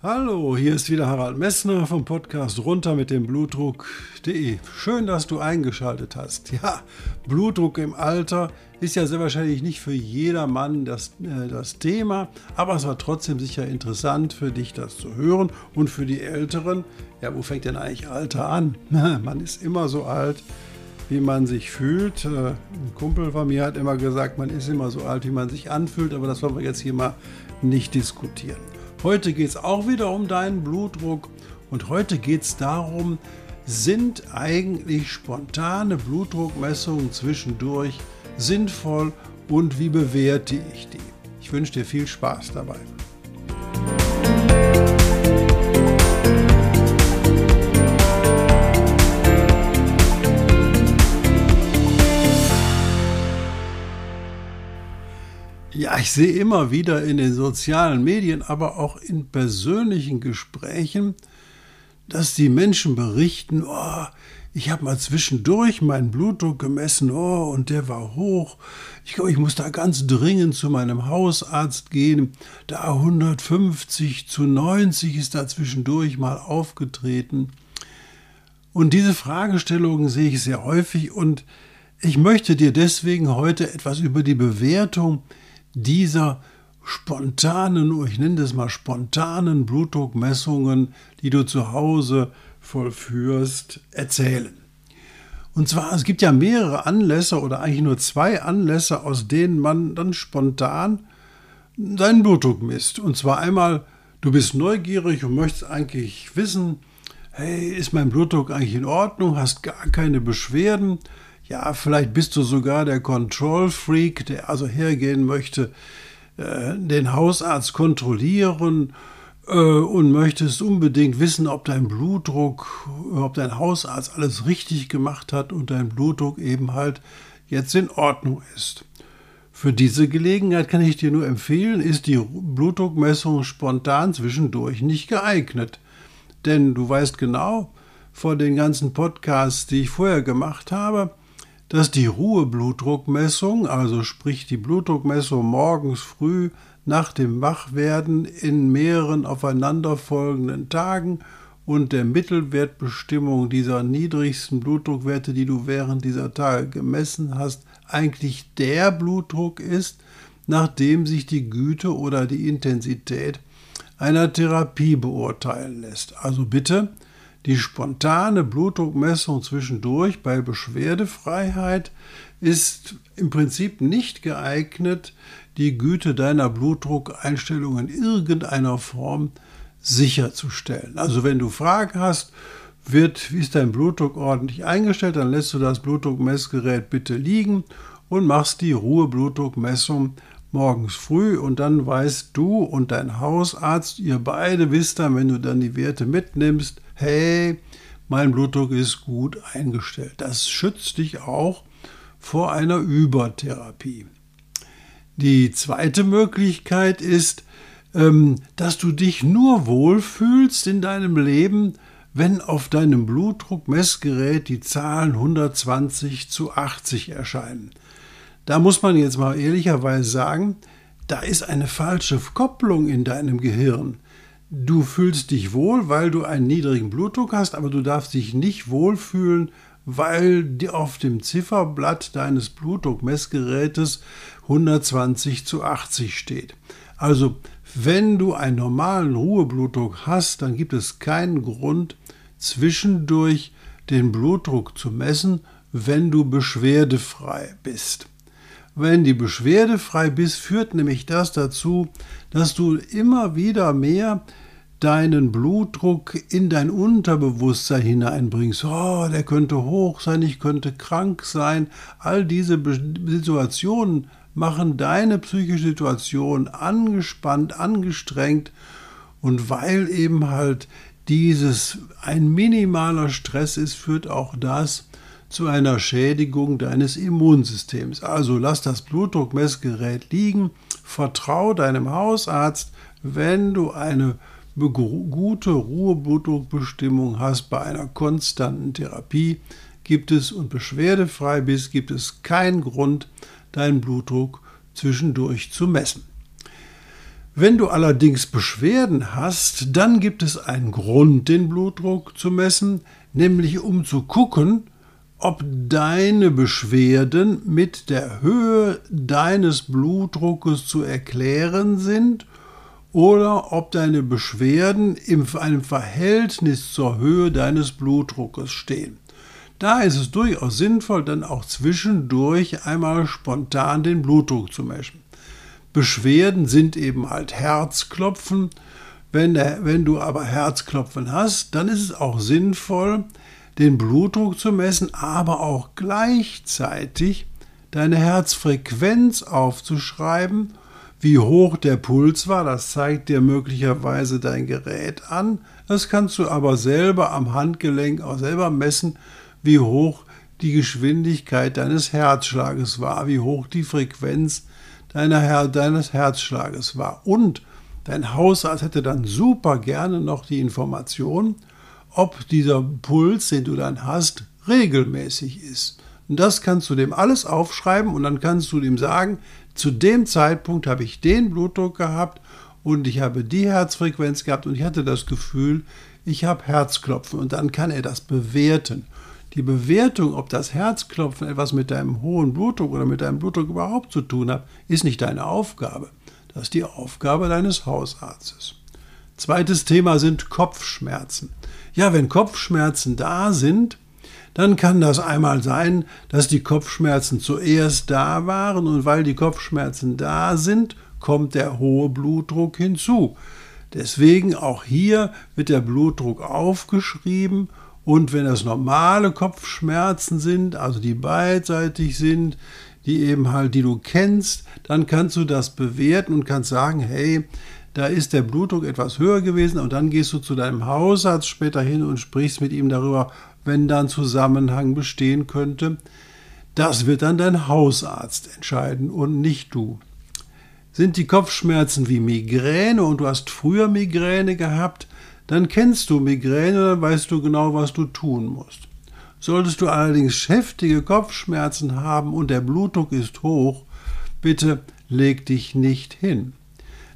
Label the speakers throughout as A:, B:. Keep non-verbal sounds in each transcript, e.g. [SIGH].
A: Hallo, hier ist wieder Harald Messner vom Podcast runter mit dem Blutdruck.de. Schön, dass du eingeschaltet hast. Ja, Blutdruck im Alter ist ja sehr wahrscheinlich nicht für jedermann das, äh, das Thema, aber es war trotzdem sicher interessant für dich, das zu hören und für die Älteren. Ja, wo fängt denn eigentlich Alter an? [LAUGHS] man ist immer so alt, wie man sich fühlt. Äh, ein Kumpel von mir hat immer gesagt, man ist immer so alt, wie man sich anfühlt, aber das wollen wir jetzt hier mal nicht diskutieren. Heute geht es auch wieder um deinen Blutdruck und heute geht es darum, sind eigentlich spontane Blutdruckmessungen zwischendurch sinnvoll und wie bewerte ich die? Ich wünsche dir viel Spaß dabei. Ja, ich sehe immer wieder in den sozialen Medien, aber auch in persönlichen Gesprächen, dass die Menschen berichten, oh, ich habe mal zwischendurch meinen Blutdruck gemessen, oh, und der war hoch. Ich glaube, ich muss da ganz dringend zu meinem Hausarzt gehen. Da 150 zu 90 ist da zwischendurch mal aufgetreten. Und diese Fragestellungen sehe ich sehr häufig und ich möchte dir deswegen heute etwas über die Bewertung dieser spontanen, ich nenne das mal spontanen Blutdruckmessungen, die du zu Hause vollführst, erzählen. Und zwar, es gibt ja mehrere Anlässe oder eigentlich nur zwei Anlässe, aus denen man dann spontan seinen Blutdruck misst. Und zwar einmal, du bist neugierig und möchtest eigentlich wissen, hey, ist mein Blutdruck eigentlich in Ordnung, hast gar keine Beschwerden ja, vielleicht bist du sogar der Control Freak, der also hergehen möchte, äh, den Hausarzt kontrollieren äh, und möchtest unbedingt wissen, ob dein Blutdruck, ob dein Hausarzt alles richtig gemacht hat und dein Blutdruck eben halt jetzt in Ordnung ist. Für diese Gelegenheit kann ich dir nur empfehlen, ist die Blutdruckmessung spontan zwischendurch nicht geeignet. Denn du weißt genau, vor den ganzen Podcasts, die ich vorher gemacht habe, dass die Ruheblutdruckmessung, also sprich die Blutdruckmessung morgens früh nach dem Wachwerden in mehreren aufeinanderfolgenden Tagen und der Mittelwertbestimmung dieser niedrigsten Blutdruckwerte, die du während dieser Tage gemessen hast, eigentlich der Blutdruck ist, nachdem sich die Güte oder die Intensität einer Therapie beurteilen lässt. Also bitte die spontane Blutdruckmessung zwischendurch bei Beschwerdefreiheit ist im Prinzip nicht geeignet, die Güte deiner Blutdruckeinstellung in irgendeiner Form sicherzustellen. Also wenn du Fragen hast, wird, wie ist dein Blutdruck ordentlich eingestellt, dann lässt du das Blutdruckmessgerät bitte liegen und machst die Ruheblutdruckmessung morgens früh und dann weißt du und dein Hausarzt, ihr beide wisst dann, wenn du dann die Werte mitnimmst, hey, mein Blutdruck ist gut eingestellt. Das schützt dich auch vor einer Übertherapie. Die zweite Möglichkeit ist, ähm, dass du dich nur wohlfühlst in deinem Leben, wenn auf deinem Blutdruckmessgerät die Zahlen 120 zu 80 erscheinen. Da muss man jetzt mal ehrlicherweise sagen, da ist eine falsche Kopplung in deinem Gehirn. Du fühlst dich wohl, weil du einen niedrigen Blutdruck hast, aber du darfst dich nicht wohlfühlen, weil auf dem Zifferblatt deines Blutdruckmessgerätes 120 zu 80 steht. Also, wenn du einen normalen Ruheblutdruck hast, dann gibt es keinen Grund, zwischendurch den Blutdruck zu messen, wenn du beschwerdefrei bist. Wenn die beschwerdefrei bist, führt nämlich das dazu, dass du immer wieder mehr deinen Blutdruck in dein Unterbewusstsein hineinbringst. Oh, der könnte hoch sein, ich könnte krank sein. All diese Situationen machen deine psychische Situation angespannt, angestrengt. Und weil eben halt dieses ein minimaler Stress ist, führt auch das zu einer Schädigung deines Immunsystems. Also lass das Blutdruckmessgerät liegen, vertrau deinem Hausarzt, wenn du eine gute Ruheblutdruckbestimmung hast bei einer konstanten Therapie, gibt es und beschwerdefrei bist, gibt es keinen Grund, deinen Blutdruck zwischendurch zu messen. Wenn du allerdings Beschwerden hast, dann gibt es einen Grund, den Blutdruck zu messen, nämlich um zu gucken, ob deine Beschwerden mit der Höhe deines Blutdruckes zu erklären sind oder ob deine Beschwerden in einem Verhältnis zur Höhe deines Blutdruckes stehen. Da ist es durchaus sinnvoll, dann auch zwischendurch einmal spontan den Blutdruck zu messen. Beschwerden sind eben halt Herzklopfen. Wenn, der, wenn du aber Herzklopfen hast, dann ist es auch sinnvoll, den Blutdruck zu messen, aber auch gleichzeitig deine Herzfrequenz aufzuschreiben, wie hoch der Puls war, das zeigt dir möglicherweise dein Gerät an. Das kannst du aber selber am Handgelenk auch selber messen, wie hoch die Geschwindigkeit deines Herzschlages war, wie hoch die Frequenz deiner Her deines Herzschlages war. Und dein Hausarzt hätte dann super gerne noch die Information, ob dieser Puls, den du dann hast, regelmäßig ist. Und das kannst du dem alles aufschreiben und dann kannst du dem sagen, zu dem Zeitpunkt habe ich den Blutdruck gehabt und ich habe die Herzfrequenz gehabt und ich hatte das Gefühl, ich habe Herzklopfen und dann kann er das bewerten. Die Bewertung, ob das Herzklopfen etwas mit deinem hohen Blutdruck oder mit deinem Blutdruck überhaupt zu tun hat, ist nicht deine Aufgabe. Das ist die Aufgabe deines Hausarztes. Zweites Thema sind Kopfschmerzen. Ja, wenn Kopfschmerzen da sind, dann kann das einmal sein, dass die Kopfschmerzen zuerst da waren und weil die Kopfschmerzen da sind, kommt der hohe Blutdruck hinzu. Deswegen auch hier wird der Blutdruck aufgeschrieben und wenn das normale Kopfschmerzen sind, also die beidseitig sind, die eben halt, die du kennst, dann kannst du das bewerten und kannst sagen, hey, da ist der Blutdruck etwas höher gewesen und dann gehst du zu deinem Hausarzt später hin und sprichst mit ihm darüber, wenn da ein Zusammenhang bestehen könnte. Das wird dann dein Hausarzt entscheiden und nicht du. Sind die Kopfschmerzen wie Migräne und du hast früher Migräne gehabt, dann kennst du Migräne, dann weißt du genau, was du tun musst. Solltest du allerdings heftige Kopfschmerzen haben und der Blutdruck ist hoch, bitte leg dich nicht hin.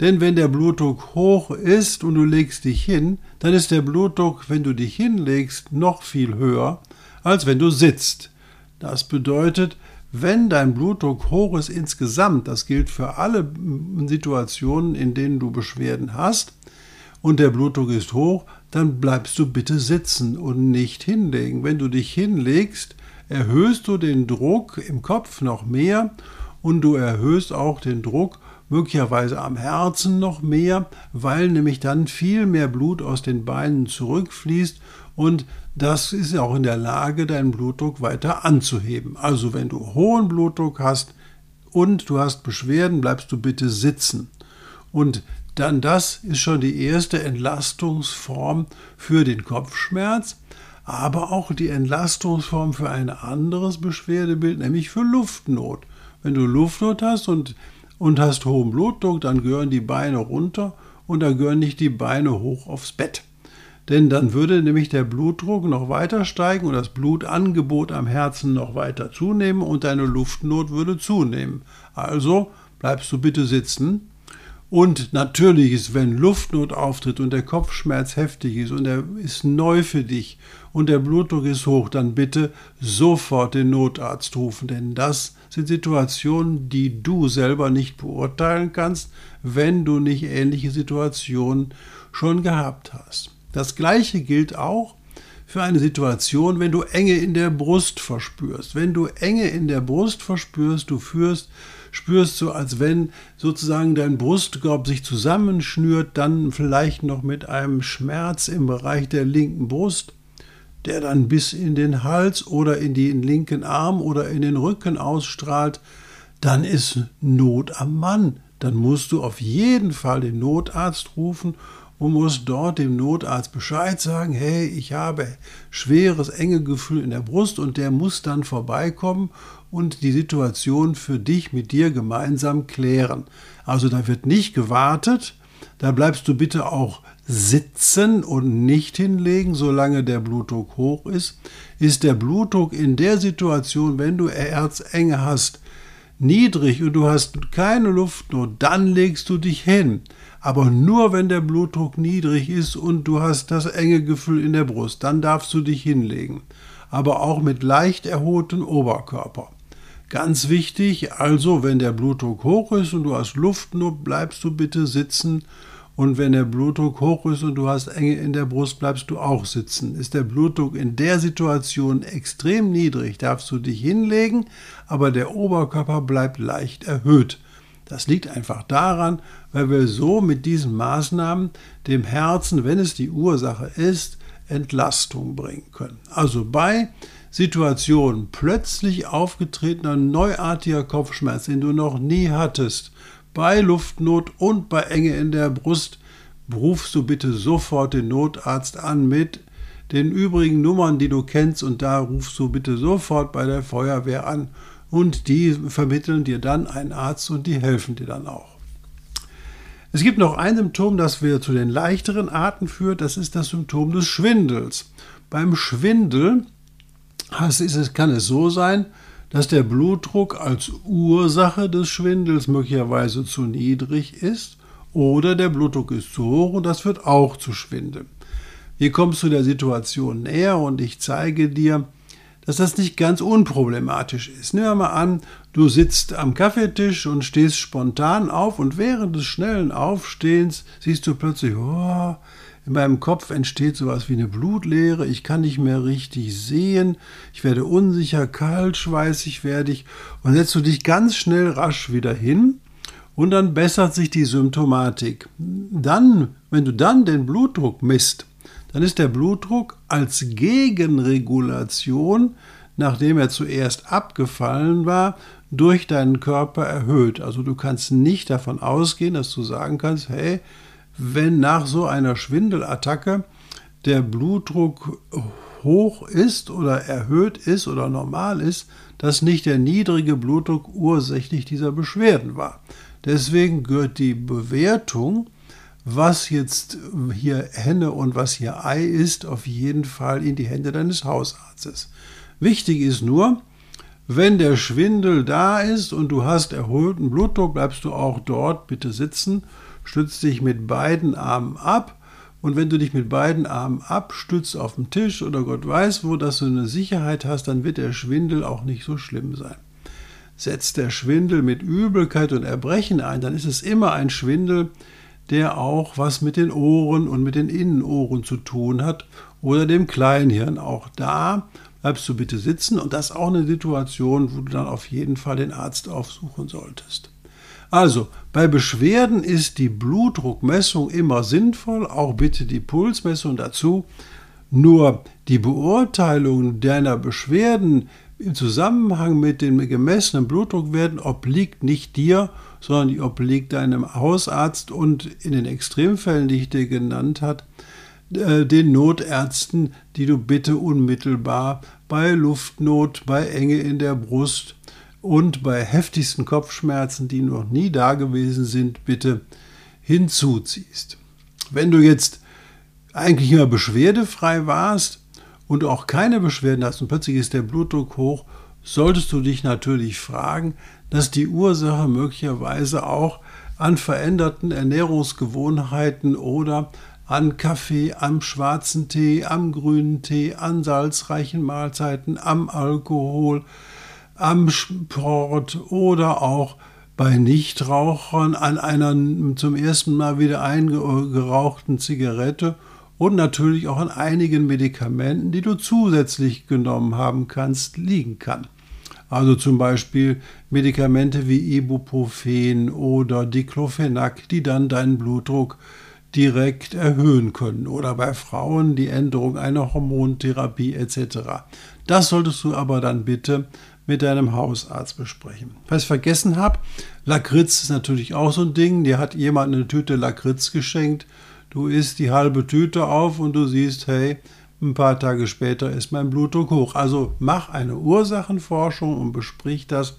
A: Denn wenn der Blutdruck hoch ist und du legst dich hin, dann ist der Blutdruck, wenn du dich hinlegst, noch viel höher, als wenn du sitzt. Das bedeutet, wenn dein Blutdruck hoch ist insgesamt, das gilt für alle Situationen, in denen du Beschwerden hast, und der Blutdruck ist hoch, dann bleibst du bitte sitzen und nicht hinlegen. Wenn du dich hinlegst, erhöhst du den Druck im Kopf noch mehr und du erhöhst auch den Druck möglicherweise am Herzen noch mehr, weil nämlich dann viel mehr Blut aus den Beinen zurückfließt und das ist auch in der Lage, deinen Blutdruck weiter anzuheben. Also wenn du hohen Blutdruck hast und du hast Beschwerden, bleibst du bitte sitzen. Und dann das ist schon die erste Entlastungsform für den Kopfschmerz, aber auch die Entlastungsform für ein anderes Beschwerdebild, nämlich für Luftnot. Wenn du Luftnot hast und, und hast hohen Blutdruck, dann gehören die Beine runter und da gehören nicht die Beine hoch aufs Bett. Denn dann würde nämlich der Blutdruck noch weiter steigen und das Blutangebot am Herzen noch weiter zunehmen und deine Luftnot würde zunehmen. Also bleibst du bitte sitzen und natürlich ist, wenn Luftnot auftritt und der Kopfschmerz heftig ist und er ist neu für dich und der Blutdruck ist hoch, dann bitte sofort den Notarzt rufen, denn das sind Situationen, die du selber nicht beurteilen kannst, wenn du nicht ähnliche Situationen schon gehabt hast. Das gleiche gilt auch für eine Situation, wenn du Enge in der Brust verspürst. Wenn du Enge in der Brust verspürst, du führst spürst du, als wenn sozusagen dein Brustkorb sich zusammenschnürt, dann vielleicht noch mit einem Schmerz im Bereich der linken Brust, der dann bis in den Hals oder in den linken Arm oder in den Rücken ausstrahlt, dann ist Not am Mann. Dann musst du auf jeden Fall den Notarzt rufen und musst dort dem Notarzt Bescheid sagen, hey, ich habe schweres, enge Gefühl in der Brust und der muss dann vorbeikommen und die Situation für dich mit dir gemeinsam klären. Also da wird nicht gewartet, da bleibst du bitte auch sitzen und nicht hinlegen, solange der Blutdruck hoch ist. Ist der Blutdruck in der Situation, wenn du Erzenge hast, niedrig und du hast keine Luftnot, dann legst du dich hin. Aber nur wenn der Blutdruck niedrig ist und du hast das enge Gefühl in der Brust, dann darfst du dich hinlegen. Aber auch mit leicht erhohtem Oberkörper. Ganz wichtig, also wenn der Blutdruck hoch ist und du hast Luftnot, bleibst du bitte sitzen und wenn der Blutdruck hoch ist und du hast Enge in der Brust, bleibst du auch sitzen. Ist der Blutdruck in der Situation extrem niedrig, darfst du dich hinlegen, aber der Oberkörper bleibt leicht erhöht. Das liegt einfach daran, weil wir so mit diesen Maßnahmen dem Herzen, wenn es die Ursache ist, Entlastung bringen können. Also bei Situationen plötzlich aufgetretener neuartiger Kopfschmerz, den du noch nie hattest, bei Luftnot und bei Enge in der Brust rufst du bitte sofort den Notarzt an mit den übrigen Nummern, die du kennst, und da rufst du bitte sofort bei der Feuerwehr an und die vermitteln dir dann einen Arzt und die helfen dir dann auch. Es gibt noch ein Symptom, das wir zu den leichteren Arten führt, das ist das Symptom des Schwindels. Beim Schwindel kann es so sein, dass der Blutdruck als Ursache des Schwindels möglicherweise zu niedrig ist oder der Blutdruck ist zu hoch und das führt auch zu Schwindel. Wir kommen zu der Situation näher und ich zeige dir, dass das nicht ganz unproblematisch ist. Nehmen wir mal an, du sitzt am Kaffeetisch und stehst spontan auf und während des schnellen Aufstehens siehst du plötzlich, oh, in meinem Kopf entsteht sowas wie eine Blutleere, ich kann nicht mehr richtig sehen, ich werde unsicher, kalt, schweißig werde ich und setzt du dich ganz schnell rasch wieder hin und dann bessert sich die Symptomatik. Dann, wenn du dann den Blutdruck misst, dann ist der Blutdruck als Gegenregulation, nachdem er zuerst abgefallen war, durch deinen Körper erhöht. Also du kannst nicht davon ausgehen, dass du sagen kannst, hey, wenn nach so einer Schwindelattacke der Blutdruck hoch ist oder erhöht ist oder normal ist, dass nicht der niedrige Blutdruck ursächlich dieser Beschwerden war. Deswegen gehört die Bewertung, was jetzt hier Henne und was hier Ei ist, auf jeden Fall in die Hände deines Hausarztes. Wichtig ist nur, wenn der Schwindel da ist und du hast erhöhten Blutdruck, bleibst du auch dort bitte sitzen stützt dich mit beiden Armen ab. Und wenn du dich mit beiden Armen abstützt auf dem Tisch oder Gott weiß wo, dass du eine Sicherheit hast, dann wird der Schwindel auch nicht so schlimm sein. Setzt der Schwindel mit Übelkeit und Erbrechen ein, dann ist es immer ein Schwindel, der auch was mit den Ohren und mit den Innenohren zu tun hat oder dem Kleinhirn. Auch da bleibst du bitte sitzen und das ist auch eine Situation, wo du dann auf jeden Fall den Arzt aufsuchen solltest. Also, bei Beschwerden ist die Blutdruckmessung immer sinnvoll, auch bitte die Pulsmessung dazu. Nur die Beurteilung deiner Beschwerden im Zusammenhang mit den gemessenen Blutdruckwerten obliegt nicht dir, sondern die obliegt deinem Hausarzt und in den Extremfällen, die ich dir genannt habe, äh, den Notärzten, die du bitte unmittelbar bei Luftnot, bei Enge in der Brust und bei heftigsten Kopfschmerzen, die noch nie da gewesen sind, bitte hinzuziehst. Wenn du jetzt eigentlich immer beschwerdefrei warst und auch keine Beschwerden hast und plötzlich ist der Blutdruck hoch, solltest du dich natürlich fragen, dass die Ursache möglicherweise auch an veränderten Ernährungsgewohnheiten oder an Kaffee, am schwarzen Tee, am grünen Tee, an salzreichen Mahlzeiten, am Alkohol, am Sport oder auch bei Nichtrauchern an einer zum ersten Mal wieder eingerauchten Zigarette und natürlich auch an einigen Medikamenten, die du zusätzlich genommen haben kannst, liegen kann. Also zum Beispiel Medikamente wie Ibuprofen oder Diclofenac, die dann deinen Blutdruck direkt erhöhen können. Oder bei Frauen die Änderung einer Hormontherapie etc. Das solltest du aber dann bitte mit deinem Hausarzt besprechen. Was ich vergessen habe, Lakritz ist natürlich auch so ein Ding. Dir hat jemand eine Tüte Lakritz geschenkt. du isst die halbe Tüte auf und du siehst, hey, ein paar Tage später ist mein Blutdruck hoch. Also mach eine Ursachenforschung und besprich das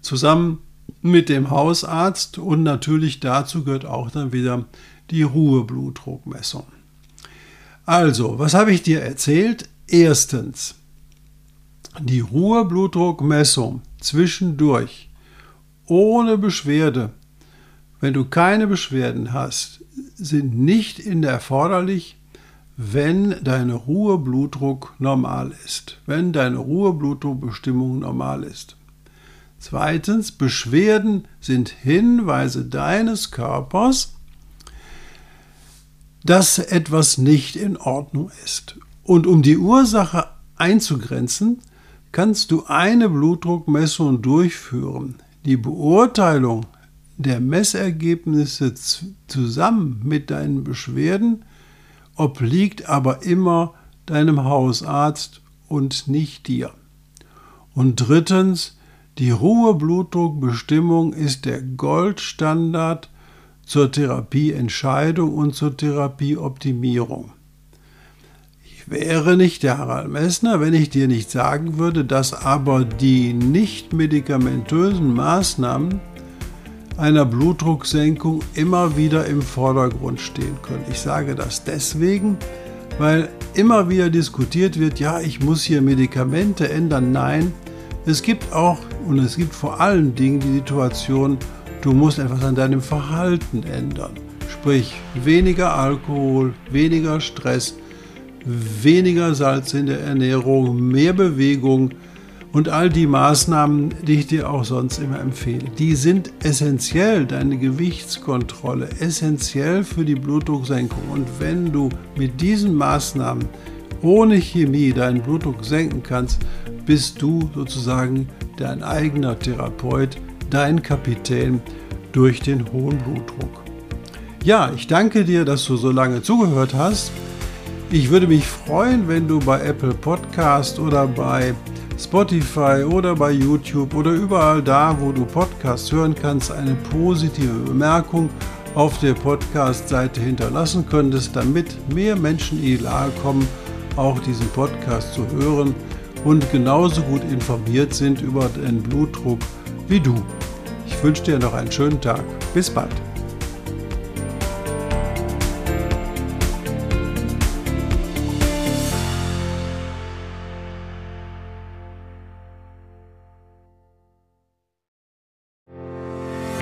A: zusammen mit dem Hausarzt und natürlich dazu gehört auch dann wieder die Ruheblutdruckmessung. Also, was habe ich dir erzählt? Erstens, die Ruheblutdruckmessung zwischendurch ohne Beschwerde, wenn du keine Beschwerden hast, sind nicht in der erforderlich, wenn deine Ruheblutdruck normal ist, wenn deine Ruheblutdruckbestimmung normal ist. Zweitens, Beschwerden sind Hinweise deines Körpers, dass etwas nicht in Ordnung ist. Und um die Ursache einzugrenzen, kannst du eine Blutdruckmessung durchführen. Die Beurteilung der Messergebnisse zusammen mit deinen Beschwerden obliegt aber immer deinem Hausarzt und nicht dir. Und drittens, die Ruheblutdruckbestimmung ist der Goldstandard zur Therapieentscheidung und zur Therapieoptimierung. Wäre nicht der Harald Messner, wenn ich dir nicht sagen würde, dass aber die nicht medikamentösen Maßnahmen einer Blutdrucksenkung immer wieder im Vordergrund stehen können. Ich sage das deswegen, weil immer wieder diskutiert wird, ja, ich muss hier Medikamente ändern. Nein, es gibt auch und es gibt vor allen Dingen die Situation, du musst etwas an deinem Verhalten ändern. Sprich, weniger Alkohol, weniger Stress, weniger Salz in der Ernährung, mehr Bewegung und all die Maßnahmen, die ich dir auch sonst immer empfehle. Die sind essentiell, deine Gewichtskontrolle, essentiell für die Blutdrucksenkung. Und wenn du mit diesen Maßnahmen ohne Chemie deinen Blutdruck senken kannst, bist du sozusagen dein eigener Therapeut, dein Kapitän durch den hohen Blutdruck. Ja, ich danke dir, dass du so lange zugehört hast. Ich würde mich freuen, wenn du bei Apple Podcast oder bei Spotify oder bei YouTube oder überall da, wo du Podcasts hören kannst, eine positive Bemerkung auf der Podcast-Seite hinterlassen könntest, damit mehr Menschen in die Lage kommen, auch diesen Podcast zu hören und genauso gut informiert sind über den Blutdruck wie du. Ich wünsche dir noch einen schönen Tag. Bis bald.